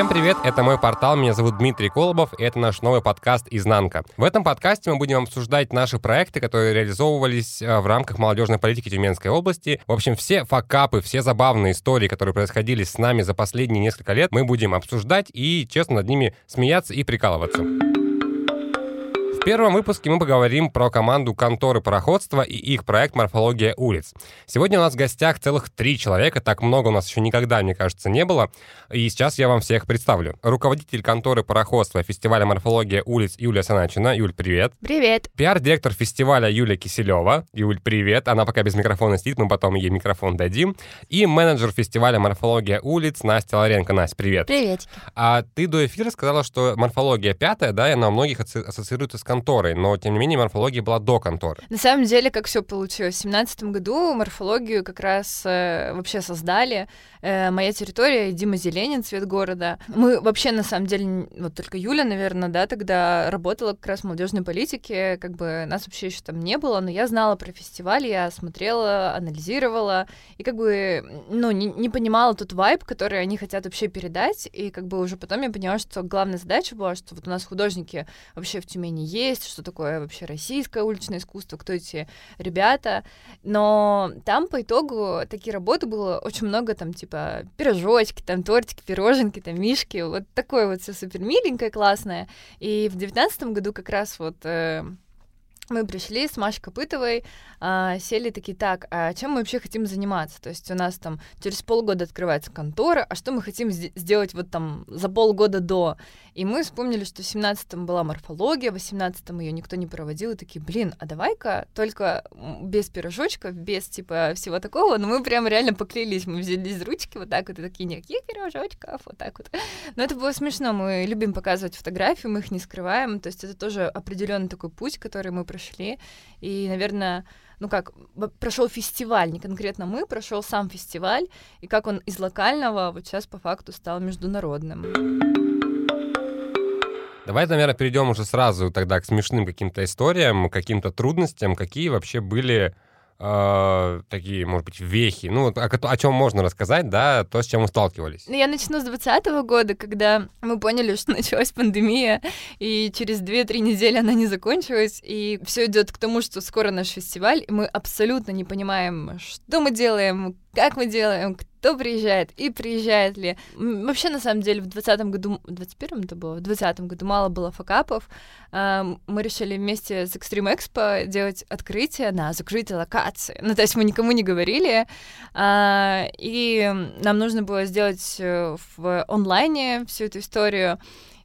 Всем привет, это мой портал, меня зовут Дмитрий Колобов, и это наш новый подкаст «Изнанка». В этом подкасте мы будем обсуждать наши проекты, которые реализовывались э, в рамках молодежной политики Тюменской области. В общем, все факапы, все забавные истории, которые происходили с нами за последние несколько лет, мы будем обсуждать и, честно, над ними смеяться и прикалываться. В первом выпуске мы поговорим про команду конторы пароходства и их проект «Морфология улиц». Сегодня у нас в гостях целых три человека, так много у нас еще никогда, мне кажется, не было. И сейчас я вам всех представлю. Руководитель конторы пароходства фестиваля «Морфология улиц» Юлия Саначина. Юль, привет. Привет. Пиар-директор фестиваля Юлия Киселева. Юль, привет. Она пока без микрофона сидит, мы потом ей микрофон дадим. И менеджер фестиваля «Морфология улиц» Настя Ларенко. Настя, привет. Привет. А ты до эфира сказала, что морфология пятая, да, и она у многих ассоциируется с конторой, но тем не менее морфология была до конторы. На самом деле, как все получилось. В семнадцатом году морфологию как раз э, вообще создали. Э, моя территория, Дима Зеленин, цвет города. Мы вообще, на самом деле, вот только Юля, наверное, да, тогда работала как раз в молодежной политике, как бы нас вообще еще там не было, но я знала про фестиваль, я смотрела, анализировала, и как бы, ну, не, не понимала тот вайб, который они хотят вообще передать, и как бы уже потом я поняла, что главная задача была, что вот у нас художники вообще в Тюмени есть, что такое вообще российское уличное искусство, кто эти ребята, но там по итогу такие работы было очень много там типа пирожочки, там тортики, пироженки, там мишки, вот такое вот все супер миленькое, классное. И в девятнадцатом году как раз вот э, мы пришли с Машей Копытовой, а, сели такие, так, а чем мы вообще хотим заниматься? То есть у нас там через полгода открывается контора, а что мы хотим сделать вот там за полгода до? И мы вспомнили, что в 17-м была морфология, в 18-м ее никто не проводил, и такие, блин, а давай-ка только без пирожочков, без типа всего такого, но мы прям реально поклялись, мы взялись ручки вот так вот, и такие, никаких пирожочков, вот так вот. Но это было смешно, мы любим показывать фотографии, мы их не скрываем, то есть это тоже определенный такой путь, который мы прошли, и, наверное, ну как, прошел фестиваль, не конкретно мы, прошел сам фестиваль, и как он из локального вот сейчас по факту стал международным. Давай, наверное, перейдем уже сразу тогда к смешным каким-то историям, каким-то трудностям, какие вообще были э, такие, может быть, вехи, ну, о, о чем можно рассказать, да, то, с чем мы сталкивались? Ну, я начну с 2020 года, когда мы поняли, что началась пандемия, и через 2-3 недели она не закончилась, и все идет к тому, что скоро наш фестиваль, и мы абсолютно не понимаем, что мы делаем, как мы делаем, кто приезжает и приезжает ли. Вообще, на самом деле, в 2020 году, в 21 это было, в 2020 году мало было факапов. Мы решили вместе с Extreme Expo делать открытие на закрытой локации. Ну, то есть мы никому не говорили, а, и нам нужно было сделать э, в онлайне всю эту историю.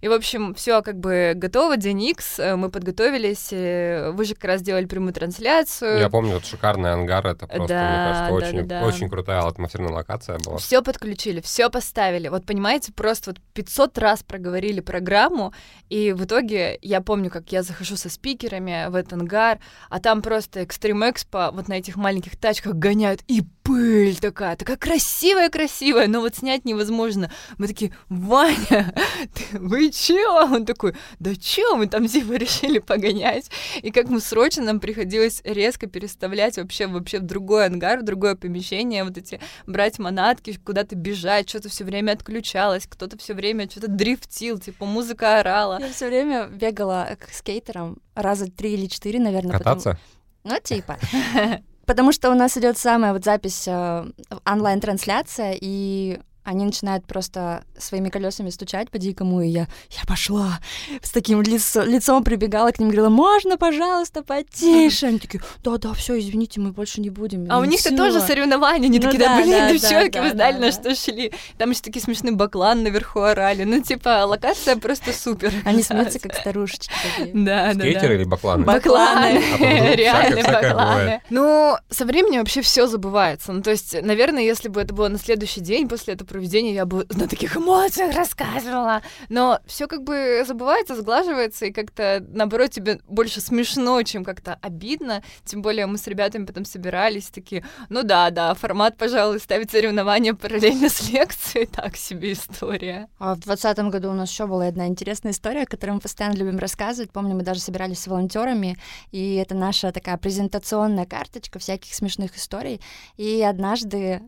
И, в общем, все как бы готово, день X, э, мы подготовились, э, вы же как раз делали прямую трансляцию. Я помню, вот шикарный ангар, это просто, да, мне кажется, да, очень, да, да. очень крутая атмосферная локация была. Все подключили, все поставили. Вот понимаете, просто вот 500 раз проговорили программу, и в итоге я помню, как я захожу со спикерами в этот ангар, а там просто Extreme Expo вот на этих маленьких тачках гоняют, и пыль такая, такая красивая-красивая, но вот снять невозможно. Мы такие, Ваня, ты, вы чё? Он такой, да чё, мы там типа решили погонять. И как мы срочно нам приходилось резко переставлять вообще, вообще в другой ангар, в другое помещение, вот эти брать манатки, куда-то бежать, что-то все время отключалось, кто-то все время что-то дрифтил, типа музыка орала. Я все время бегала к скейтерам раза три или четыре, наверное. Кататься? Потом... Ну, типа. Потому что у нас идет самая вот запись э, онлайн-трансляция, и они начинают просто своими колесами стучать по дикому, и я, я пошла с таким лицо, лицом прибегала к ним, говорила, можно, пожалуйста, потише? Они такие, да-да, все, извините, мы больше не будем. А у них-то тоже соревнования, они ну, такие, да, блин, да, девчонки, да, вы знали, да, на да. что шли. Там еще такие смешные баклан наверху орали, ну, типа, локация просто супер. Они смеются, как старушечки. Да, да, Скейтеры или бакланы? Бакланы, а реально бакланы. Ну, со временем вообще все забывается. Ну, то есть, наверное, если бы это было на следующий день после этого проведения я бы на таких эмоциях рассказывала. Но все как бы забывается, сглаживается, и как-то, наоборот, тебе больше смешно, чем как-то обидно. Тем более мы с ребятами потом собирались, такие, ну да, да, формат, пожалуй, ставить соревнования параллельно с лекцией, так себе история. А в двадцатом году у нас еще была одна интересная история, которую мы постоянно любим рассказывать. Помню, мы даже собирались с волонтерами, и это наша такая презентационная карточка всяких смешных историй. И однажды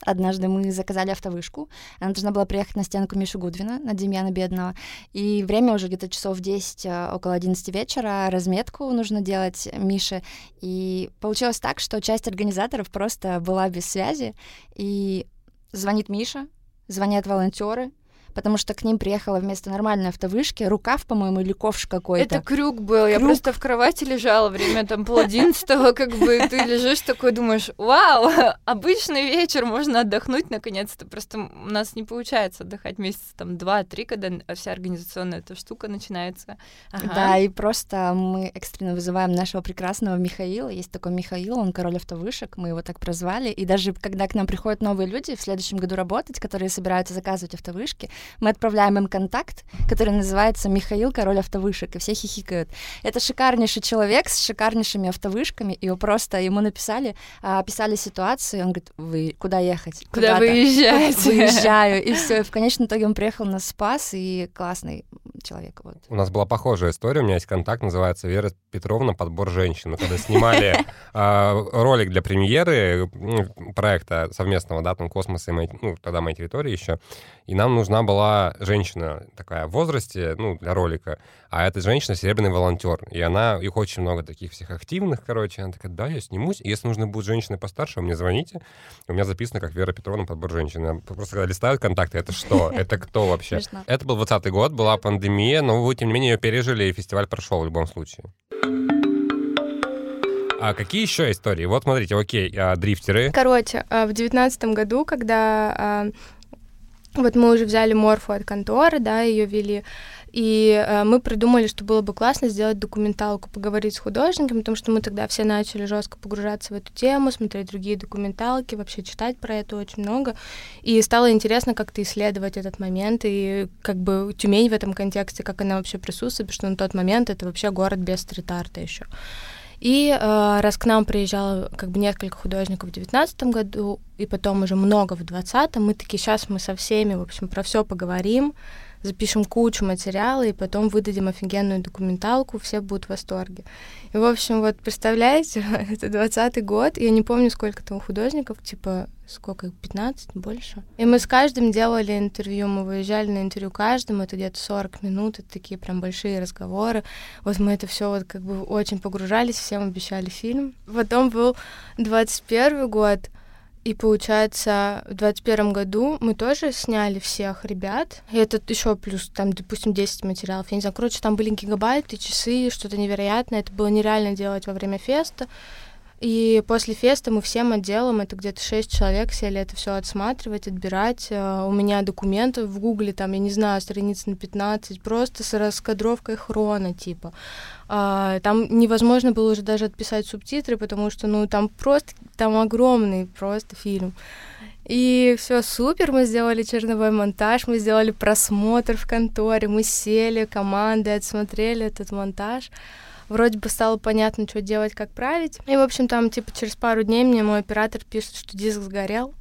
однажды мы заказали автовышку. Она должна была приехать на стенку Миши Гудвина, на Демьяна Бедного. И время уже где-то часов 10, э, около 11 вечера. Разметку нужно делать Мише. И получилось так, что часть организаторов просто была без связи. И звонит Миша, звонят волонтеры, потому что к ним приехала вместо нормальной автовышки рукав, по-моему, или ковш какой-то. Это крюк был. Крюк. Я просто в кровати лежала время там пол одиннадцатого, как бы ты лежишь такой, думаешь, вау, обычный вечер, можно отдохнуть наконец-то. Просто у нас не получается отдыхать месяца там два-три, когда вся организационная эта штука начинается. Ага. Да, и просто мы экстренно вызываем нашего прекрасного Михаила. Есть такой Михаил, он король автовышек, мы его так прозвали. И даже когда к нам приходят новые люди в следующем году работать, которые собираются заказывать автовышки, мы отправляем им контакт, который называется Михаил, король автовышек, и все хихикают. Это шикарнейший человек с шикарнейшими автовышками, и его просто ему написали, а, описали ситуацию, он говорит, вы куда ехать? Куда выезжаете? Выезжаю, и все. В конечном итоге он приехал на спас, и классный человек. Вот. У нас была похожая история, у меня есть контакт, называется Вера Петровна «Подбор женщин». Мы когда снимали а, ролик для премьеры проекта совместного, да, там «Космос» и ну, тогда «Моя территория» еще, и нам нужна была женщина такая в возрасте, ну, для ролика, а эта женщина серебряный волонтер, и она, их очень много таких всех активных, короче, она такая, да, я снимусь, если нужны будут женщины постарше, вы мне звоните, у меня записано как Вера Петровна подбор женщин. Просто когда листают контакты, это что? Это кто вообще? Это был 20 год, была пандемия, но вы, тем не менее, ее пережили, и фестиваль прошел в любом случае. А какие еще истории? Вот смотрите, окей, а, дрифтеры. Короче, а, в девятнадцатом году, когда а, вот мы уже взяли морфу от конторы, да, ее вели, и э, мы придумали, что было бы классно сделать документалку, поговорить с художниками, потому что мы тогда все начали жестко погружаться в эту тему, смотреть другие документалки, вообще читать про это очень много. И стало интересно как-то исследовать этот момент и как бы Тюмень в этом контексте, как она вообще присутствует, потому что на тот момент это вообще город без стрит-арта еще. И э, раз к нам приезжало как бы несколько художников в девятнадцатом году, и потом уже много в двадцатом, мы такие, сейчас мы со всеми, в общем, про все поговорим, запишем кучу материала и потом выдадим офигенную документалку, все будут в восторге. И, в общем, вот представляете, это 20 год, я не помню, сколько там художников, типа, сколько, 15, больше. И мы с каждым делали интервью, мы выезжали на интервью каждому, это где-то 40 минут, это такие прям большие разговоры. Вот мы это все вот как бы очень погружались, всем обещали фильм. Потом был 21 год, и получается, в двадцать первом году мы тоже сняли всех ребят. И это еще плюс, там, допустим, 10 материалов. Я не знаю, короче, там были гигабайты, часы, что-то невероятное. Это было нереально делать во время феста. И после феста мы всем отделом, это где-то шесть человек, сели это все отсматривать, отбирать. Э, у меня документы в Гугле, там, я не знаю, страниц на 15, просто с раскадровкой хрона, типа. А, там невозможно было уже даже отписать субтитры, потому что, ну, там просто, там огромный просто фильм. И все супер, мы сделали черновой монтаж, мы сделали просмотр в конторе, мы сели командой, отсмотрели этот монтаж вроде бы стало понятно, что делать, как править. И, в общем, там, типа, через пару дней мне мой оператор пишет, что диск сгорел.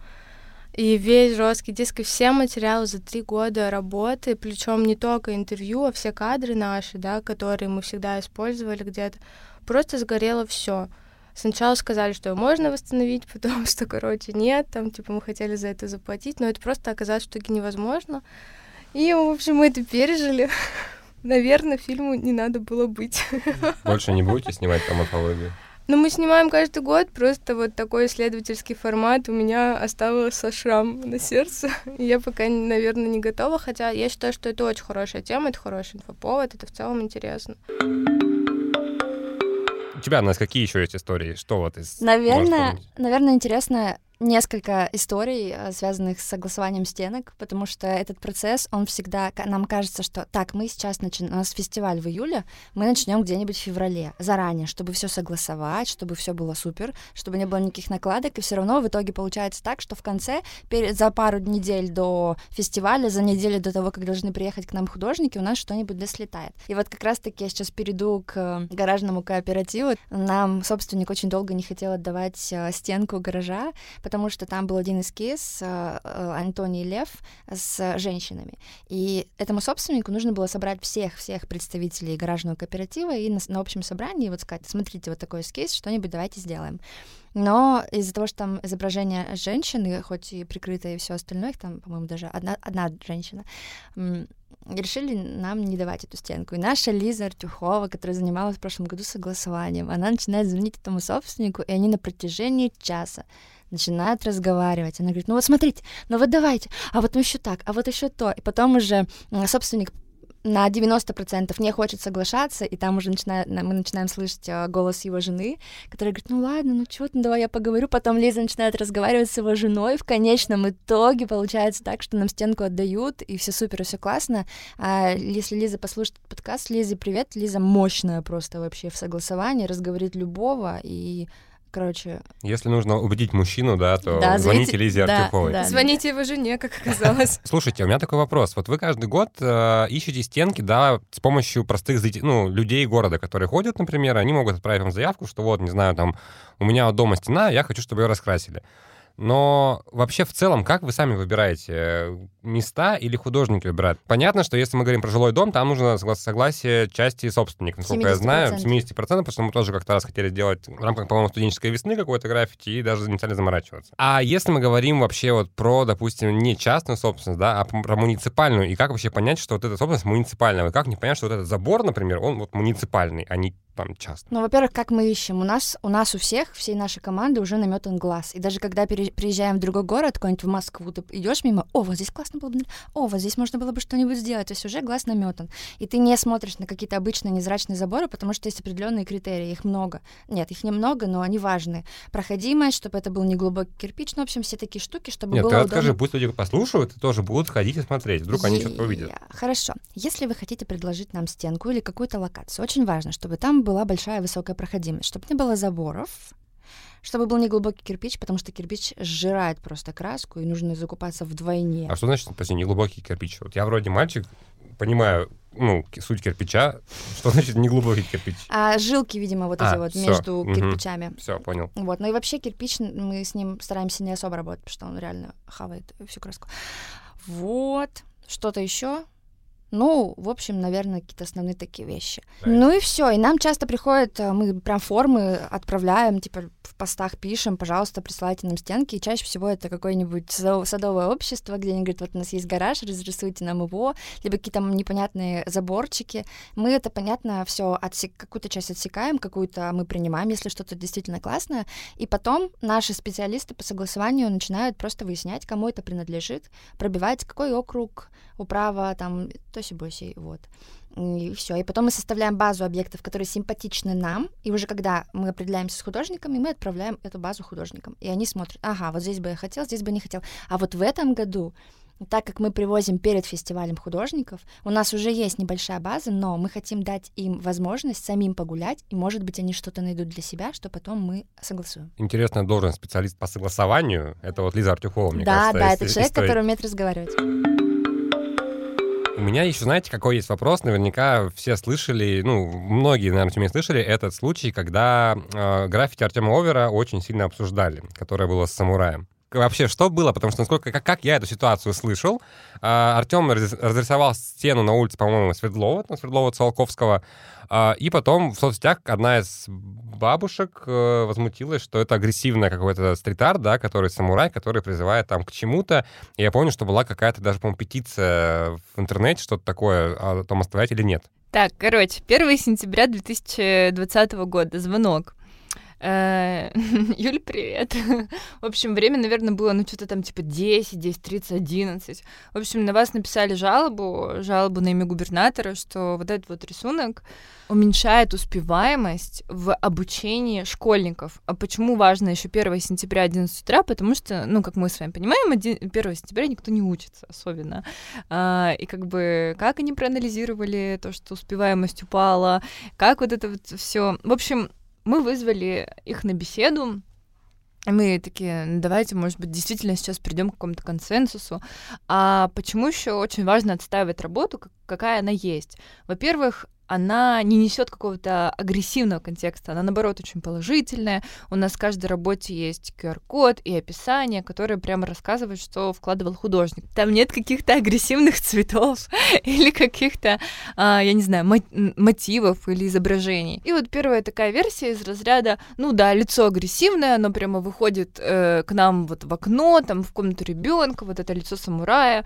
И весь жесткий диск, и все материалы за три года работы, причем не только интервью, а все кадры наши, да, которые мы всегда использовали где-то, просто сгорело все. Сначала сказали, что можно восстановить, потом, что, короче, нет, там, типа, мы хотели за это заплатить, но это просто оказалось в итоге невозможно. И, в общем, мы это пережили. наверное, фильму не надо было быть. Больше не будете снимать там морфологию? Ну, мы снимаем каждый год, просто вот такой исследовательский формат. У меня остался шрам на сердце. Я пока, наверное, не готова, хотя я считаю, что это очень хорошая тема, это хороший инфоповод, это в целом интересно. У тебя, Настя, какие еще есть истории? Что вот из... Наверное, наверное, интересно несколько историй, э, связанных с согласованием стенок, потому что этот процесс, он всегда, нам кажется, что так, мы сейчас начнем, у нас фестиваль в июле, мы начнем где-нибудь в феврале, заранее, чтобы все согласовать, чтобы все было супер, чтобы не было никаких накладок, и все равно в итоге получается так, что в конце, перед, за пару недель до фестиваля, за неделю до того, как должны приехать к нам художники, у нас что-нибудь да слетает. И вот как раз-таки я сейчас перейду к гаражному кооперативу. Нам собственник очень долго не хотел отдавать э, стенку гаража, потому что там был один эскиз э, э, Антоний Лев с женщинами. И этому собственнику нужно было собрать всех-всех представителей гаражного кооператива и на, на общем собрании вот сказать, смотрите, вот такой эскиз, что-нибудь давайте сделаем. Но из-за того, что там изображение женщины, хоть и прикрытое и все остальное, их там, по-моему, даже одна, одна женщина, решили нам не давать эту стенку. И наша Лиза Артюхова, которая занималась в прошлом году согласованием, она начинает звонить этому собственнику, и они на протяжении часа начинают разговаривать. Она говорит, ну вот смотрите, ну вот давайте, а вот еще так, а вот еще то. И потом уже собственник на 90% не хочет соглашаться, и там уже начинает, мы начинаем слышать э, голос его жены, которая говорит, ну ладно, ну чё, ну давай я поговорю. Потом Лиза начинает разговаривать с его женой. В конечном итоге получается так, что нам стенку отдают, и все супер, все классно. А если Лиза послушает подкаст, Лизе привет. Лиза мощная просто вообще в согласовании, разговорит любого, и короче... Если нужно убедить мужчину, да, то да, звоните Лизе да, Артюховой. Да, звоните его жене, как оказалось. Слушайте, у меня такой вопрос. Вот вы каждый год э, ищете стенки, да, с помощью простых ну, людей города, которые ходят, например, они могут отправить вам заявку, что вот, не знаю, там, у меня дома стена, я хочу, чтобы ее раскрасили. Но вообще в целом, как вы сами выбираете места или художники выбирают? Понятно, что если мы говорим про жилой дом, там нужно согласие части собственника, насколько 70%. я знаю, 70%, потому что мы тоже как-то раз хотели сделать в рамках, по-моему, студенческой весны какой-то граффити и даже не стали заморачиваться. А если мы говорим вообще вот про, допустим, не частную собственность, да, а про муниципальную, и как вообще понять, что вот эта собственность муниципальная? Как не понять, что вот этот забор, например, он вот муниципальный, а не там часто? Ну, во-первых, как мы ищем? У нас, у нас у всех, всей нашей команды уже наметан глаз. И даже когда приезжаем в другой город, какой-нибудь в Москву, ты идешь мимо, о, вот здесь классно было бы, о, вот здесь можно было бы что-нибудь сделать. То есть уже глаз наметан. И ты не смотришь на какие-то обычные незрачные заборы, потому что есть определенные критерии. Их много. Нет, их немного, но они важны. Проходимость, чтобы это был не глубокий кирпич, ну, в общем, все такие штуки, чтобы Нет, было ты удобно. скажи, пусть люди послушают и тоже будут ходить и смотреть. Вдруг они что-то увидят. Хорошо. Если вы хотите предложить нам стенку или какую-то локацию, очень важно, чтобы там была большая высокая проходимость, чтобы не было заборов, чтобы был не глубокий кирпич, потому что кирпич сжирает просто краску, и нужно закупаться вдвойне. А что значит, прости, не глубокий кирпич? Вот я вроде мальчик, понимаю, ну, суть кирпича. Что значит не глубокий кирпич? А жилки, видимо, вот а, эти вот всё. между угу. кирпичами. Все, понял. Вот, ну и вообще кирпич, мы с ним стараемся не особо работать, потому что он реально хавает всю краску. Вот. Что-то еще? Ну, в общем, наверное, какие-то основные такие вещи. Да. Ну и все. И нам часто приходят, э, мы прям формы отправляем, типа в постах пишем, пожалуйста, присылайте нам стенки. И чаще всего это какое-нибудь садовое общество, где они говорят, вот у нас есть гараж, разрисуйте нам его, либо какие-то непонятные заборчики. Мы это, понятно, все отсек... какую-то часть отсекаем, какую-то мы принимаем, если что-то действительно классное. И потом наши специалисты по согласованию начинают просто выяснять, кому это принадлежит, пробивать, какой округ, управа, там, тоси-боси, вот. И все. И потом мы составляем базу объектов, которые симпатичны нам. И уже когда мы определяемся с художниками, мы отправляем эту базу художникам. И они смотрят, ага, вот здесь бы я хотел, здесь бы не хотел. А вот в этом году так как мы привозим перед фестивалем художников, у нас уже есть небольшая база, но мы хотим дать им возможность самим погулять, и, может быть, они что-то найдут для себя, что потом мы согласуем. Интересная должность специалист по согласованию. Это вот Лиза Артюхова, мне да, кажется. Да, да, это человек, история. который умеет разговаривать. У меня еще, знаете, какой есть вопрос? Наверняка все слышали, ну, многие, наверное, тюмень слышали этот случай, когда э, граффити Артема Овера очень сильно обсуждали, которое было с самураем вообще что было, потому что насколько как, как я эту ситуацию слышал, э, Артем разрисовал стену на улице, по-моему, Свердлова, на Свердлова Циолковского, э, и потом в соцсетях одна из бабушек э, возмутилась, что это агрессивный какой-то стрит-арт, да, который самурай, который призывает там к чему-то. И я помню, что была какая-то даже, по-моему, петиция в интернете, что-то такое, о том оставлять или нет. Так, короче, 1 сентября 2020 года, звонок. Э, Юль, привет. В общем, время, наверное, было, ну, что-то там типа 10, 10, 30, 11. В общем, на вас написали жалобу, жалобу на имя губернатора, что вот этот вот рисунок уменьшает успеваемость в обучении школьников. А почему важно еще 1 сентября 11 утра? Потому что, ну, как мы с вами понимаем, 1 сентября никто не учится особенно. А, и как бы, как они проанализировали то, что успеваемость упала, как вот это вот все. В общем, мы вызвали их на беседу, мы такие, «Ну, давайте, может быть, действительно сейчас придем к какому-то консенсусу. А почему еще очень важно отстаивать работу, какая она есть? Во-первых, она не несет какого-то агрессивного контекста, она наоборот очень положительная. У нас в каждой работе есть QR-код и описание, которое прямо рассказывает, что вкладывал художник. Там нет каких-то агрессивных цветов или каких-то, а, я не знаю, мотивов или изображений. И вот первая такая версия из разряда, ну да, лицо агрессивное, оно прямо выходит э, к нам вот в окно, там в комнату ребенка, вот это лицо самурая.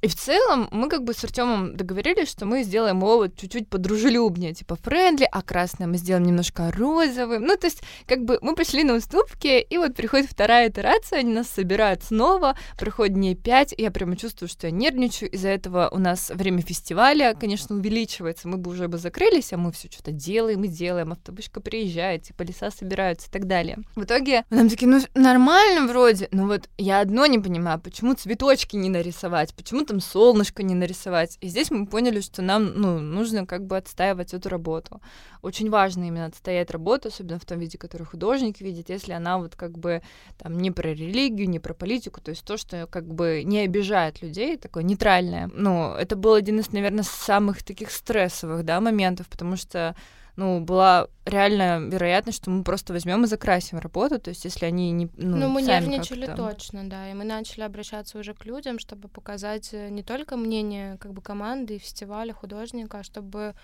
И в целом мы как бы с Артемом договорились, что мы сделаем его чуть-чуть подружелюбнее, типа френдли, а красное мы сделаем немножко розовым. Ну, то есть как бы мы пошли на уступки, и вот приходит вторая итерация, они нас собирают снова, проходит дней пять, и я прямо чувствую, что я нервничаю, из-за этого у нас время фестиваля, конечно, увеличивается, мы бы уже бы закрылись, а мы все что-то делаем и делаем, автобуска приезжает, типа леса собираются и так далее. В итоге нам такие, ну, нормально вроде, но вот я одно не понимаю, почему цветочки не нарисовать, почему там солнышко не нарисовать. И здесь мы поняли, что нам ну, нужно как бы отстаивать эту работу. Очень важно именно отстоять работу, особенно в том виде, который художник видит, если она вот как бы там не про религию, не про политику, то есть то, что как бы не обижает людей, такое нейтральное. Ну, это был один из, наверное, самых таких стрессовых, да, моментов, потому что ну, была реальная вероятность, что мы просто возьмем и закрасим работу, то есть если они не... Ну, ну мы нервничали точно, да, и мы начали обращаться уже к людям, чтобы показать э, не только мнение как бы команды и фестиваля, художника, а чтобы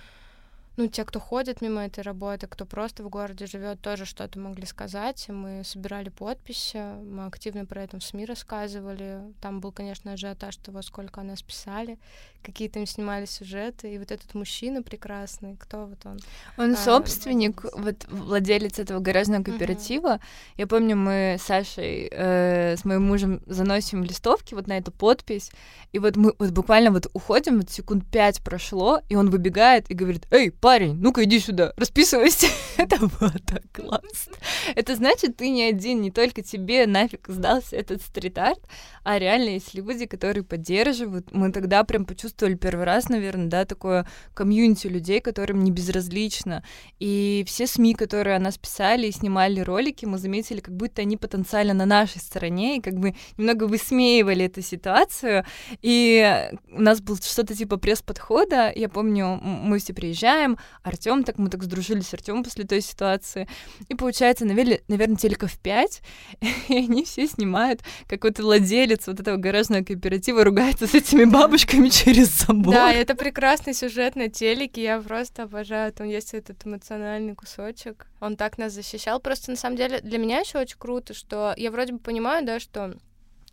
ну, те, кто ходит мимо этой работы, кто просто в городе живет, тоже что-то могли сказать. Мы собирали подписи, мы активно про это в СМИ рассказывали. Там был, конечно, ажиотаж того, сколько о нас писали, какие там снимали сюжеты. И вот этот мужчина прекрасный, кто вот он? Он а, собственник, вот владелец этого гаражного кооператива. Uh-huh. Я помню, мы с Сашей, э, с моим мужем заносим листовки вот на эту подпись, и вот мы вот буквально вот уходим, вот секунд пять прошло, и он выбегает и говорит, эй, парень, ну-ка иди сюда, расписывайся. Это было так классно. Это значит, ты не один, не только тебе нафиг сдался этот стрит-арт, а реально есть люди, которые поддерживают. Мы тогда прям почувствовали первый раз, наверное, да, такое комьюнити людей, которым не безразлично. И все СМИ, которые о нас писали и снимали ролики, мы заметили, как будто они потенциально на нашей стороне, и как бы немного высмеивали эту ситуацию. И у нас был что-то типа пресс-подхода. Я помню, мы все приезжаем, Артем, так мы так сдружились с Артемом после той ситуации. И получается, наверное, наверное телеков 5, и они все снимают, как вот владелец вот этого гаражного кооператива ругается с этими бабушками через забор. Да, это прекрасный сюжет на телеке, я просто обожаю, там есть этот эмоциональный кусочек. Он так нас защищал. Просто на самом деле для меня еще очень круто, что я вроде бы понимаю, да, что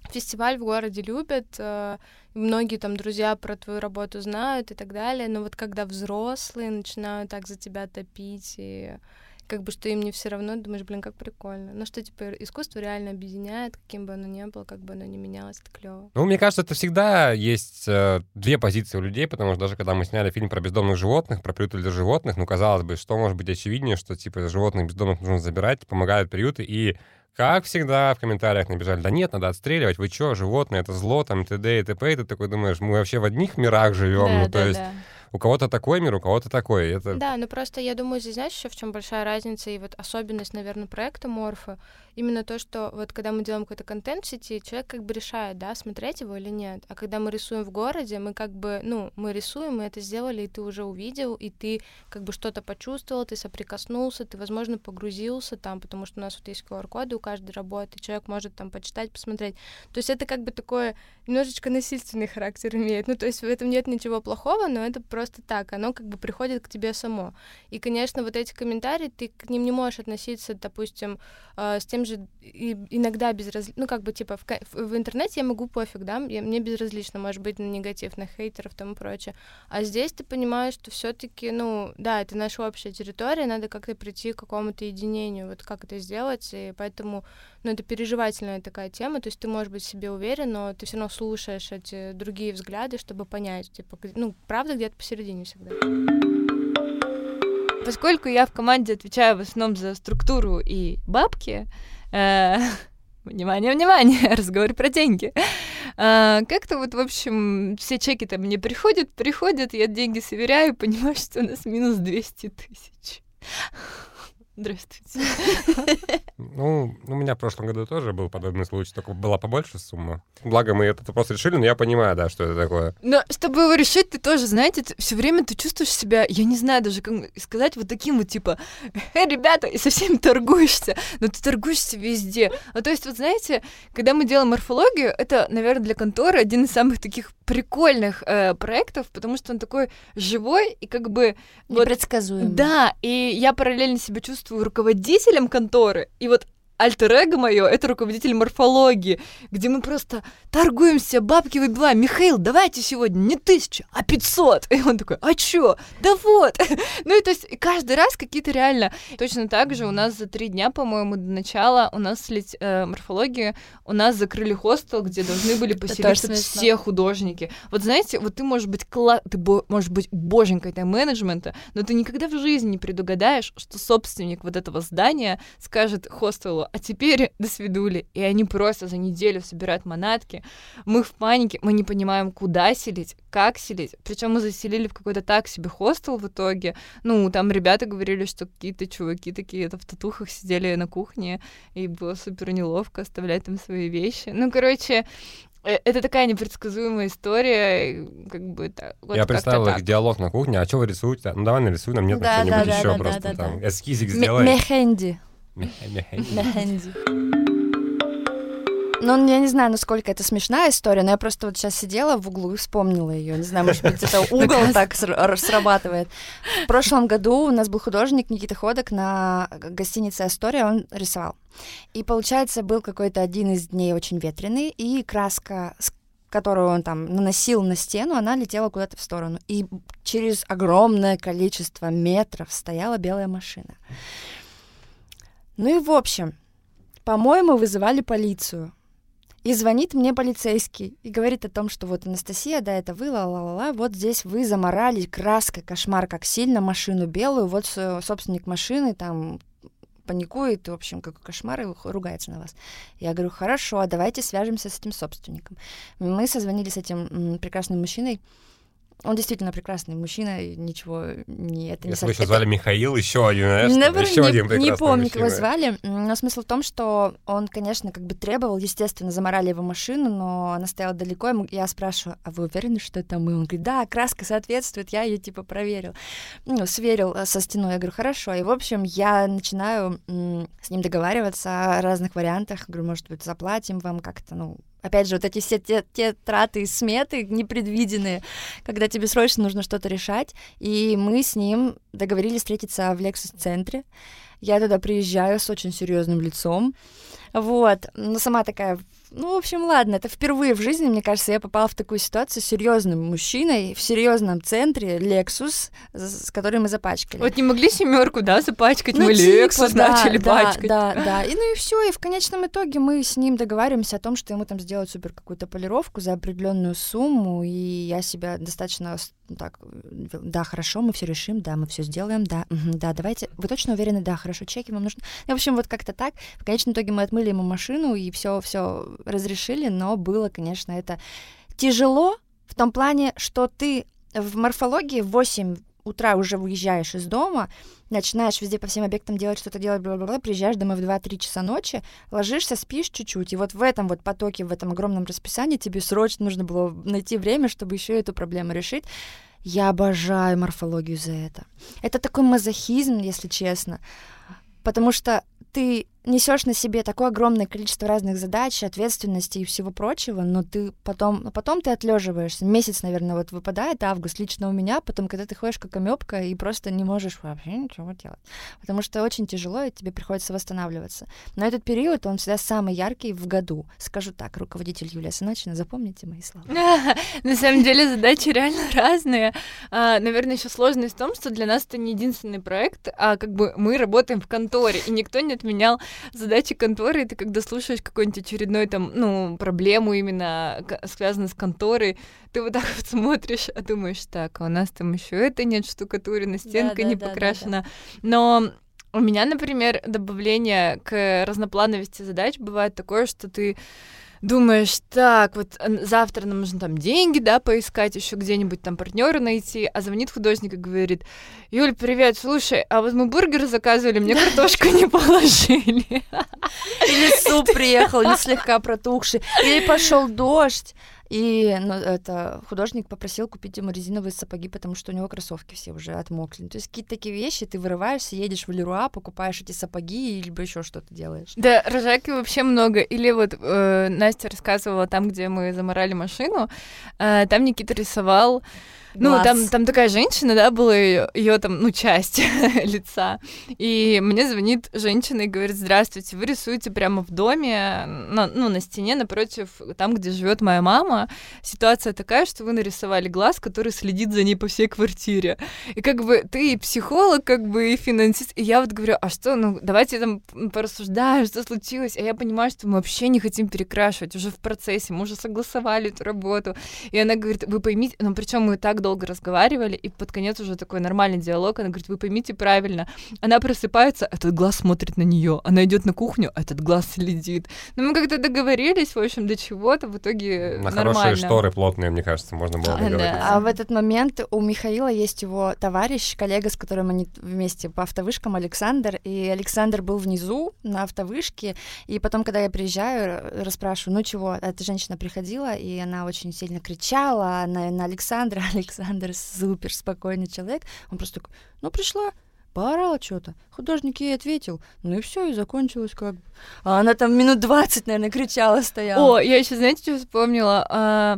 фестиваль в городе любят, э, многие там друзья про твою работу знают и так далее, но вот когда взрослые начинают так за тебя топить и как бы что им не все равно, думаешь, блин, как прикольно. Ну что, типа, искусство реально объединяет, каким бы оно ни было, как бы оно ни менялось, это клево. Ну, мне кажется, это всегда есть э, две позиции у людей, потому что даже когда мы сняли фильм про бездомных животных, про приюты для животных, ну, казалось бы, что может быть очевиднее, что, типа, животных бездомных нужно забирать, помогают приюты, и как всегда, в комментариях набежали, да нет, надо отстреливать, вы чё, животные, это зло, там, т.д. и т.п. И ты такой думаешь, мы вообще в одних мирах живем, да, ну, да, то есть... Да у кого-то такой мир, у кого-то такой. Это... Да, ну просто я думаю, здесь знаешь еще в чем большая разница и вот особенность, наверное, проекта Морфа, именно то, что вот когда мы делаем какой-то контент в сети, человек как бы решает, да, смотреть его или нет. А когда мы рисуем в городе, мы как бы, ну, мы рисуем, мы это сделали, и ты уже увидел, и ты как бы что-то почувствовал, ты соприкоснулся, ты, возможно, погрузился там, потому что у нас вот есть QR-коды у каждой работы, человек может там почитать, посмотреть. То есть это как бы такое немножечко насильственный характер имеет. Ну, то есть в этом нет ничего плохого, но это просто так, оно как бы приходит к тебе само. И, конечно, вот эти комментарии, ты к ним не можешь относиться, допустим, э, с тем тем же иногда безразлично, ну, как бы, типа, в, в интернете я могу пофиг, да, я, мне безразлично, может быть, на негатив, на хейтеров, там и прочее. А здесь ты понимаешь, что все таки ну, да, это наша общая территория, надо как-то прийти к какому-то единению, вот как это сделать, и поэтому, ну, это переживательная такая тема, то есть ты можешь быть себе уверен, но ты все равно слушаешь эти другие взгляды, чтобы понять, типа, ну, правда где-то посередине всегда. Поскольку я в команде отвечаю в основном за структуру и бабки, э, внимание, внимание, разговор про деньги. А, как-то вот, в общем, все чеки там мне приходят, приходят, я деньги сверяю, понимаю, что у нас минус 200 тысяч. Здравствуйте. Ну, у меня в прошлом году тоже был подобный случай, только была побольше сумма. Благо мы этот вопрос решили, но я понимаю, да, что это такое. Но чтобы его решить, ты тоже, знаете, все время ты чувствуешь себя, я не знаю даже, как сказать, вот таким вот, типа, э, ребята, и со всеми торгуешься, но ты торгуешься везде. Ну, то есть, вот знаете, когда мы делаем морфологию, это, наверное, для конторы один из самых таких прикольных э, проектов, потому что он такой живой и как бы... Непредсказуемый. да, и я параллельно себя чувствую руководителем конторы, и вот альтер-эго мое — это руководитель морфологии, где мы просто торгуемся, бабки выбиваем. Михаил, давайте сегодня не тысяча, а пятьсот. И он такой, а чё? Да вот. ну и то есть каждый раз какие-то реально... Точно так же у нас за три дня, по-моему, до начала у нас слить э, морфологии, у нас закрыли хостел, где должны были поселиться все художники. Вот знаете, вот ты можешь быть кла... ты можешь быть боженькой тайм-менеджмента, но ты никогда в жизни не предугадаешь, что собственник вот этого здания скажет хостелу, а теперь до свидули. И они просто за неделю собирают манатки. Мы в панике, мы не понимаем, куда селить, как селить. Причем мы заселили в какой-то так себе хостел в итоге. Ну, там ребята говорили, что какие-то чуваки такие это в татухах сидели на кухне, и было супер неловко оставлять там свои вещи. Ну, короче, э, это такая непредсказуемая история, как бы так. Вот Я представил их диалог на кухне, а что вы рисуете? Ну давай нарисуй нам, нет, да, что-нибудь да, еще да, просто да, там. Да. Эскизик сделай. Мехенди. Мехенди. Ну, я не знаю, насколько это смешная история, но я просто вот сейчас сидела в углу и вспомнила ее. Не знаю, может быть, это угол так срабатывает. В прошлом году у нас был художник Никита Ходок на гостинице «Астория», он рисовал. И, получается, был какой-то один из дней очень ветреный, и краска, которую он там наносил на стену, она летела куда-то в сторону. И через огромное количество метров стояла белая машина. Ну и в общем, по-моему, вызывали полицию. И звонит мне полицейский и говорит о том, что вот Анастасия, да, это вы, ла-ла-ла, вот здесь вы заморали краской, кошмар, как сильно, машину белую, вот собственник машины там паникует, в общем, как кошмар, и ругается на вас. Я говорю, хорошо, а давайте свяжемся с этим собственником. Мы созвонились с этим прекрасным мужчиной, он действительно прекрасный мужчина, и ничего не это не Если вы еще звали Михаил, еще один, знаешь, Наверное, еще не, один прекрасный Не помню, мужчина. его звали, но смысл в том, что он, конечно, как бы требовал, естественно, заморали его машину, но она стояла далеко, и я спрашиваю, а вы уверены, что это мы? Он говорит, да, краска соответствует, я ее типа проверил. Ну, сверил э, со стеной, я говорю, хорошо. И, в общем, я начинаю с ним договариваться о разных вариантах, говорю, может быть, заплатим вам как-то, ну, Опять же, вот эти все те, те траты и сметы непредвиденные, когда тебе срочно нужно что-то решать. И мы с ним договорились встретиться в Lexus-центре. Я туда приезжаю с очень серьезным лицом. Вот. Но сама такая ну, в общем, ладно, это впервые в жизни, мне кажется, я попала в такую ситуацию с серьезным мужчиной в серьезном центре Lexus, с которым мы запачкали. Вот не могли семерку, да, запачкать? Ну, мы типа, Lexus да, начали да, пачкать. Да, да. И ну и все. И в конечном итоге мы с ним договариваемся о том, что ему там сделают супер какую-то полировку за определенную сумму. И я себя достаточно ну, так, да, хорошо, мы все решим, да, мы все сделаем, да, угу, да, давайте. Вы точно уверены, да, хорошо, чеки вам нужны. В общем, вот как-то так. В конечном итоге мы отмыли ему машину и все, все разрешили, но было, конечно, это тяжело в том плане, что ты в морфологии в 8 утра уже выезжаешь из дома, начинаешь везде по всем объектам делать что-то делать, бла-бла-бла, приезжаешь домой в 2-3 часа ночи, ложишься, спишь чуть-чуть, и вот в этом вот потоке, в этом огромном расписании тебе срочно нужно было найти время, чтобы еще эту проблему решить. Я обожаю морфологию за это. Это такой мазохизм, если честно, потому что ты несешь на себе такое огромное количество разных задач, ответственности и всего прочего, но ты потом, но потом ты отлеживаешься. Месяц, наверное, вот выпадает август лично у меня, потом, когда ты ходишь как амебка и просто не можешь вообще ничего делать. Потому что очень тяжело, и тебе приходится восстанавливаться. Но этот период, он всегда самый яркий в году. Скажу так, руководитель Юлия Саначина, запомните мои слова. На самом деле задачи реально разные. А, наверное, еще сложность в том, что для нас это не единственный проект, а как бы мы работаем в конторе, и никто не отменял задачи конторы, ты когда слушаешь какой-нибудь очередной там, ну, проблему именно связанную с конторой, ты вот так вот смотришь, а думаешь, так, а у нас там еще это нет штукатурено, стенка да, да, не да, покрашена. Да, да. Но У меня, например, добавление к разноплановости задач бывает такое, что ты думаешь, так, вот завтра нам нужно там деньги, да, поискать, еще где-нибудь там партнера найти, а звонит художник и говорит, Юль, привет, слушай, а вот мы бургеры заказывали, мне картошку не положили. Или суп приехал, не слегка протухший, или пошел дождь, и ну, это художник попросил купить ему резиновые сапоги, потому что у него кроссовки все уже отмокли. То есть какие-то такие вещи, ты вырываешься, едешь в Леруа, покупаешь эти сапоги, либо еще что-то делаешь. Да, рожаки вообще много. Или вот э, Настя рассказывала там, где мы заморали машину, э, там Никита рисовал ну, там, там такая женщина, да, была ее там, ну, часть лица. И мне звонит женщина и говорит, здравствуйте, вы рисуете прямо в доме, на, ну, на стене напротив, там, где живет моя мама. Ситуация такая, что вы нарисовали глаз, который следит за ней по всей квартире. И как бы ты и психолог, как бы и финансист. И я вот говорю, а что, ну, давайте там порассуждаем, что случилось. А я понимаю, что мы вообще не хотим перекрашивать уже в процессе, мы уже согласовали эту работу. И она говорит, вы поймите, ну, причем мы так долго разговаривали, и под конец уже такой нормальный диалог. Она говорит, вы поймите правильно. Она просыпается, этот глаз смотрит на нее. Она идет на кухню, этот глаз следит. Но ну, мы как-то договорились, в общем, до чего-то в итоге На нормально. хорошие шторы плотные, мне кажется, можно было договориться. Да. А в этот момент у Михаила есть его товарищ, коллега, с которым они вместе по автовышкам, Александр. И Александр был внизу на автовышке. И потом, когда я приезжаю, расспрашиваю, ну чего, эта женщина приходила, и она очень сильно кричала на, на Александра. Александр супер спокойный человек. Он просто такой, ну пришла, поорала что-то. Художник ей ответил. Ну и все, и закончилось как бы. А она там минут 20, наверное, кричала, стояла. О, я еще, знаете, что вспомнила? А,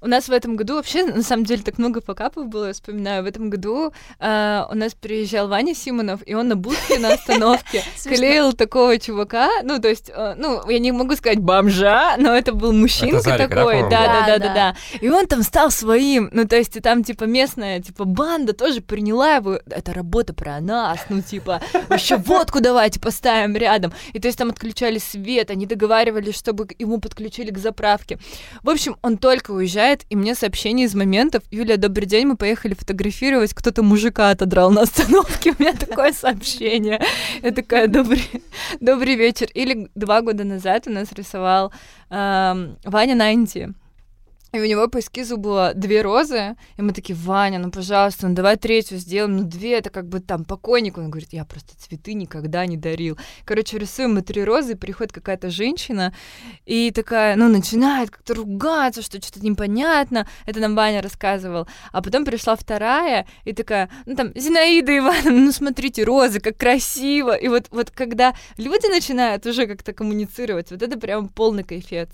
у нас в этом году вообще, на самом деле, так много покапов было, я вспоминаю. В этом году э, у нас приезжал Ваня Симонов, и он на будке на остановке клеил такого чувака, ну, то есть, э, ну, я не могу сказать бомжа, но это был мужчинка такой, да-да-да-да-да. И он там стал своим, ну, то есть, и там, типа, местная, типа, банда тоже приняла его, это работа про нас, ну, типа, еще водку давайте поставим рядом. И то есть там отключали свет, они договаривались, чтобы ему подключили к заправке. В общем, он только уезжает прилетает, и мне сообщение из моментов. Юлия, добрый день, мы поехали фотографировать, кто-то мужика отодрал на остановке. У меня такое сообщение. Я такая, добрый, добрый вечер. Или два года назад у нас рисовал Ваня Найнти. И у него по эскизу было две розы, и мы такие, Ваня, ну, пожалуйста, ну, давай третью сделаем, ну, две, это как бы там покойник. Он говорит, я просто цветы никогда не дарил. Короче, рисуем мы три розы, приходит какая-то женщина, и такая, ну, начинает как-то ругаться, что что-то непонятно. Это нам Ваня рассказывал. А потом пришла вторая, и такая, ну, там, Зинаида Ивановна, ну, смотрите, розы, как красиво. И вот, вот когда люди начинают уже как-то коммуницировать, вот это прям полный кайфец.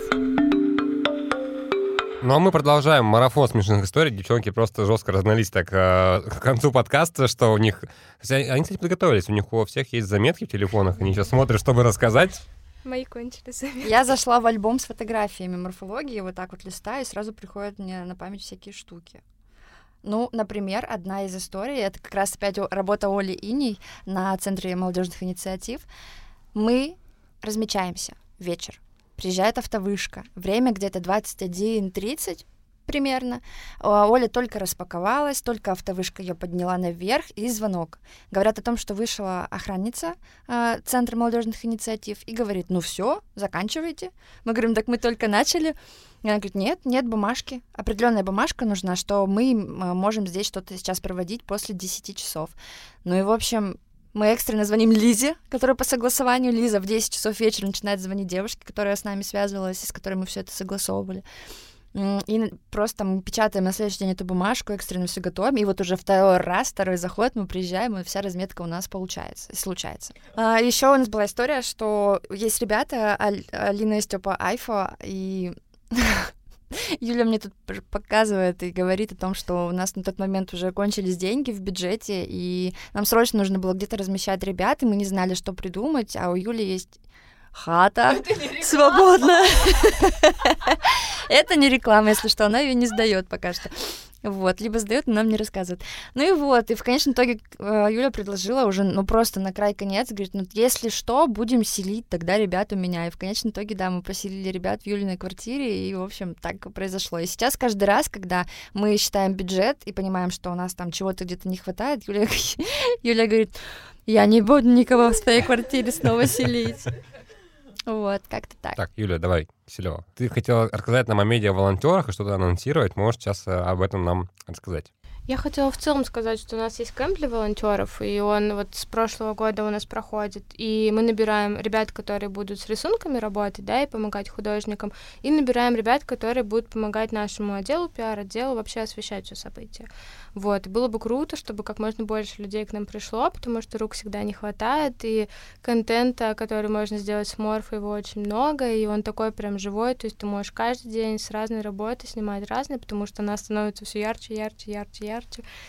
Ну а мы продолжаем марафон смешных историй. Девчонки просто жестко разнались так э, к концу подкаста, что у них... Они, кстати, подготовились. У них у всех есть заметки в телефонах. Они сейчас смотрят, чтобы рассказать. Мои кончились заметки. Я зашла в альбом с фотографиями морфологии, вот так вот листаю, и сразу приходят мне на память всякие штуки. Ну, например, одна из историй, это как раз опять работа Оли Иней на Центре молодежных инициатив. Мы размечаемся вечер приезжает автовышка. Время где-то 21.30 примерно. А Оля только распаковалась, только автовышка ее подняла наверх, и звонок. Говорят о том, что вышла охранница э, Центра молодежных инициатив и говорит, ну все, заканчивайте. Мы говорим, так мы только начали. И она говорит, нет, нет бумажки. Определенная бумажка нужна, что мы можем здесь что-то сейчас проводить после 10 часов. Ну и, в общем, мы экстренно звоним Лизе, которая по согласованию, Лиза в 10 часов вечера начинает звонить девушке, которая с нами связывалась, и с которой мы все это согласовывали. И просто мы печатаем на следующий день эту бумажку, экстренно все готовим, и вот уже второй раз, второй заход мы приезжаем, и вся разметка у нас получается, случается. А, еще у нас была история, что есть ребята, Алина и Степа Айфо, и Юля мне тут показывает и говорит о том, что у нас на тот момент уже кончились деньги в бюджете, и нам срочно нужно было где-то размещать ребят, и мы не знали, что придумать, а у Юли есть хата свободная. Это не реклама, если что, она ее не сдает пока что. Вот, либо сдает, но нам не рассказывает. Ну и вот, и в конечном итоге э, Юля предложила уже, ну просто на край конец, говорит, ну если что, будем селить тогда ребят у меня. И в конечном итоге, да, мы поселили ребят в Юлиной квартире, и, в общем, так произошло. И сейчас каждый раз, когда мы считаем бюджет и понимаем, что у нас там чего-то где-то не хватает, Юля, Юля говорит, я не буду никого в своей квартире снова селить. Вот, как-то так. Так, Юля, давай, Киселева. Ты хотела рассказать нам о медиа-волонтерах и что-то анонсировать. Можешь сейчас э, об этом нам рассказать? Я хотела в целом сказать, что у нас есть кемп для волонтеров, и он вот с прошлого года у нас проходит. И мы набираем ребят, которые будут с рисунками работать, да, и помогать художникам, и набираем ребят, которые будут помогать нашему отделу, пиар-отделу вообще освещать все события. Вот, и было бы круто, чтобы как можно больше людей к нам пришло, потому что рук всегда не хватает, и контента, который можно сделать с Морфа, его очень много, и он такой прям живой, то есть ты можешь каждый день с разной работы снимать разные, потому что она становится все ярче, ярче, ярче, ярче,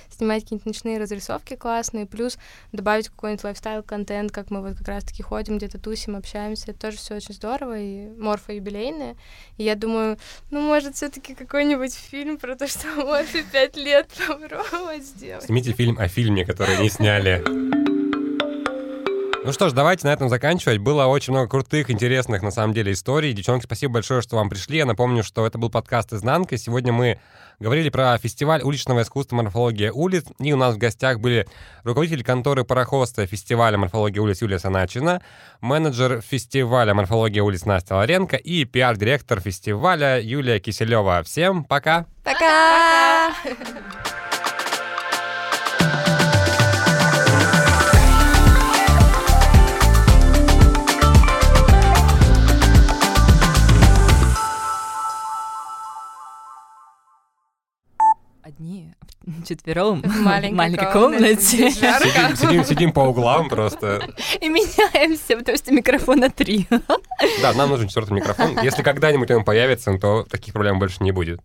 снимать какие-нибудь ночные разрисовки классные, плюс добавить какой-нибудь лайфстайл-контент, как мы вот как раз-таки ходим, где-то тусим, общаемся, это тоже все очень здорово, и Морфа юбилейная, и я думаю, ну, может, все таки какой-нибудь фильм про то, что Морфе пять лет попробовать сделать. Снимите фильм о фильме, который не сняли. Ну что ж, давайте на этом заканчивать. Было очень много крутых, интересных, на самом деле, историй. Девчонки, спасибо большое, что вам пришли. Я напомню, что это был подкаст «Изнанка». Сегодня мы говорили про фестиваль уличного искусства «Морфология улиц». И у нас в гостях были руководитель конторы пароходства фестиваля «Морфология улиц» Юлия Саначина, менеджер фестиваля «Морфология улиц» Настя Ларенко и пиар-директор фестиваля Юлия Киселева. Всем пока! Пока! одни, четвером В маленькой маленькой комнате. комнате. Сидим, сидим, сидим по углам просто. И меняемся, потому что микрофона три. Да, нам нужен четвертый микрофон. Если когда-нибудь он появится, то таких проблем больше не будет.